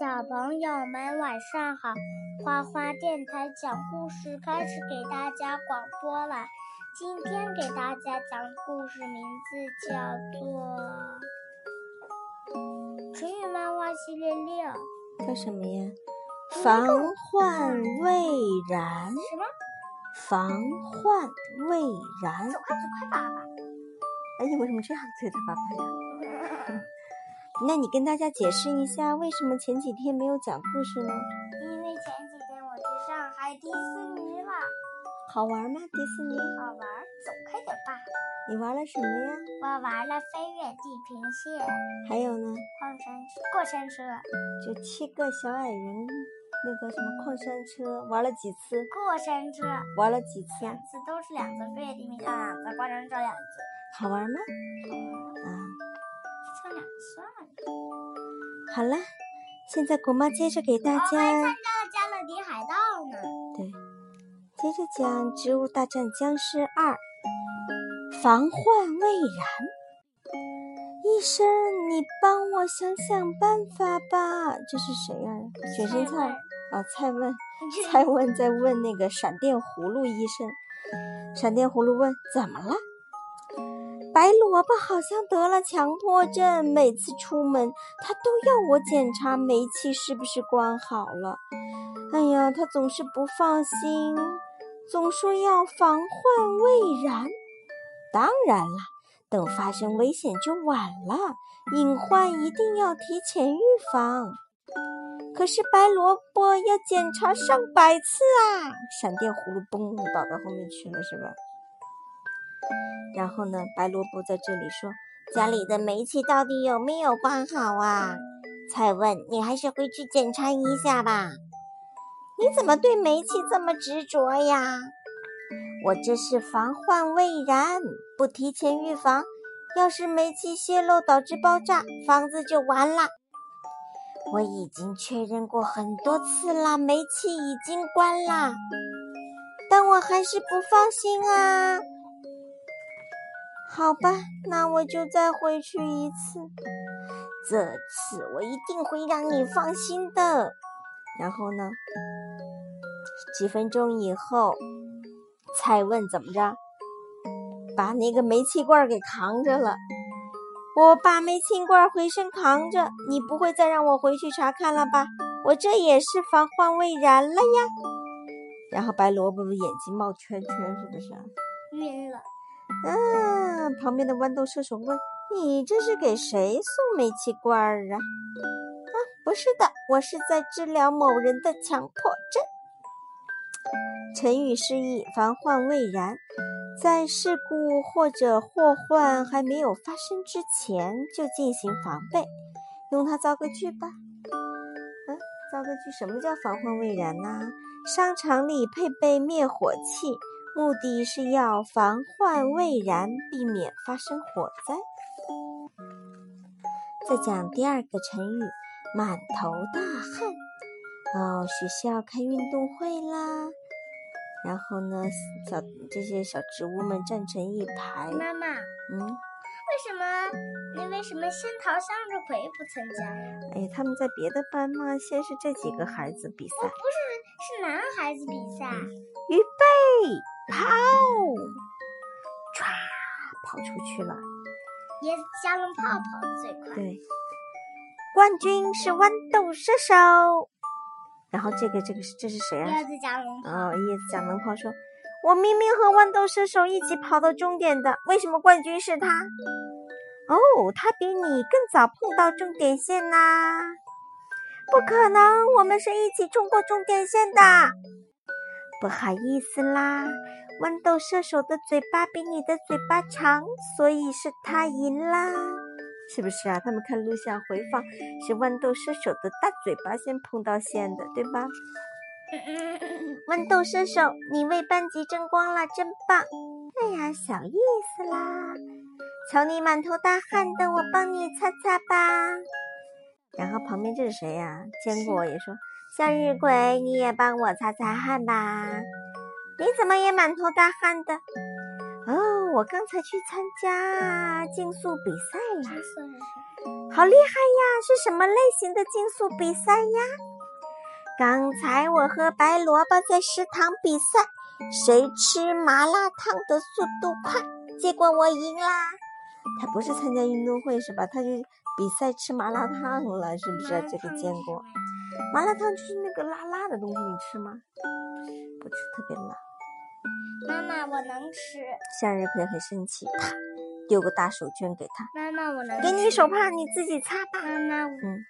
小朋友们晚上好，花花电台讲故事开始给大家广播了。今天给大家讲故事，名字叫做《成语漫画系列六》。叫什么呀？防患未然。什么？防患未然。走快，走快，爸爸。哎，你为什么这样对着爸爸呀？那你跟大家解释一下，为什么前几天没有讲故事呢？因为前几天我去上海迪士尼了。好玩吗？迪士尼？好玩，走开点吧。你玩了什么呀？我玩了飞跃地平线。还有呢？矿山过山车。就七个小矮人，那个什么矿山车，玩了几次？过山车。玩了几次？两次，都是两次飞跃地平线，两次矿山车，两次。好玩吗？啊。上两次了。好了，现在果妈接着给大家。我还看到了加勒比海盗呢。对，接着讲《植物大战僵尸二》，防患未然。医生，你帮我想想办法吧。这是谁呀？卷心菜啊，蔡问。蔡问在问那个闪电葫芦医生。闪电葫芦问：怎么了？白萝卜好像得了强迫症，每次出门他都要我检查煤气是不是关好了。哎呀，他总是不放心，总说要防患未然。当然了，等发生危险就晚了，隐患一定要提前预防。可是白萝卜要检查上百次啊！闪电葫芦嘣倒到后面去了，是吧？然后呢，白萝卜在这里说：“家里的煤气到底有没有关好啊？”菜问：“你还是回去检查一下吧。”你怎么对煤气这么执着呀？我这是防患未然，不提前预防，要是煤气泄漏导致爆炸，房子就完了。我已经确认过很多次了，煤气已经关了，但我还是不放心啊。好吧，那我就再回去一次。这次我一定会让你放心的。然后呢？几分钟以后，蔡问怎么着？把那个煤气罐给扛着了。我把煤气罐回身扛着，你不会再让我回去查看了吧？我这也是防患未然了呀。然后白萝卜的眼睛冒圈圈，是不是？晕了。嗯，旁边的豌豆射手问：“你这是给谁送煤气罐儿啊？”啊，不是的，我是在治疗某人的强迫症。成语释义：防患未然，在事故或者祸患还没有发生之前就进行防备。用它造个句吧。嗯，造个句，什么叫防患未然呢？商场里配备灭火器。目的是要防患未然，避免发生火灾。再讲第二个成语“满头大汗”。哦，学校开运动会啦。然后呢，小这些小植物们站成一排。妈妈，嗯，为什么那为什么仙桃向日葵不参加呀？哎，他们在别的班吗。先是这几个孩子比赛。不是，是男孩子比赛。预备。跑，唰，跑出去了。椰子加农炮跑得最快。对，冠军是豌豆射手。然后这个这个是这是谁啊？椰子加农炮。哦，椰子加农炮说：“我明明和豌豆射手一起跑到终点的，为什么冠军是他？”哦，他比你更早碰到终点线啦。不可能，我们是一起冲过终点线的。不好意思啦，豌豆射手的嘴巴比你的嘴巴长，所以是他赢啦，是不是啊？他们看录像回放，是豌豆射手的大嘴巴先碰到线的，对吧？豌豆射手，你为班级争光了，真棒！哎呀，小意思啦，瞧你满头大汗的，我帮你擦擦吧。然后旁边这是谁呀？坚果也说。向日葵，你也帮我擦擦汗吧。你怎么也满头大汗的？哦，我刚才去参加竞速比赛了。好厉害呀！是什么类型的竞速比赛呀？刚才我和白萝卜在食堂比赛，谁吃麻辣烫的速度快，结果我赢啦。他不是参加运动会是吧？他就比赛吃麻辣烫了，是不是？这个见过。麻辣烫就是那个辣辣的东西，你吃吗？不吃，特别辣。妈妈，我能吃。向日葵很生气，啪，丢个大手绢给他。妈妈，我能。给你手帕，你自己擦吧。妈妈，嗯，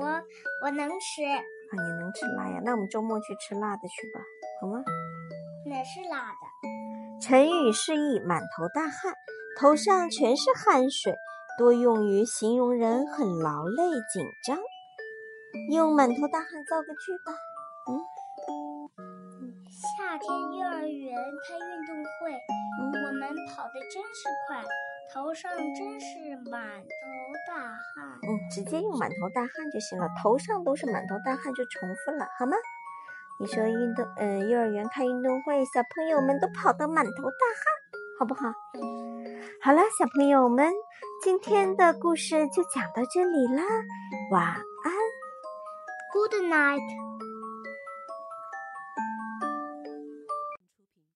我我能吃。啊，你能吃辣呀？那我们周末去吃辣的去吧，好吗？哪是辣的？成语示意：满头大汗，头上全是汗水，多用于形容人很劳累、紧张。用满头大汗造个句吧。嗯。夏天幼儿园开运动会，我们跑得真是快，头上真是满头大汗。嗯，直接用满头大汗就行了，头上都是满头大汗就重复了，好吗？你说运动，嗯，幼儿园开运动会，小朋友们都跑得满头大汗，好不好？好了，小朋友们，今天的故事就讲到这里啦，晚安，Good night。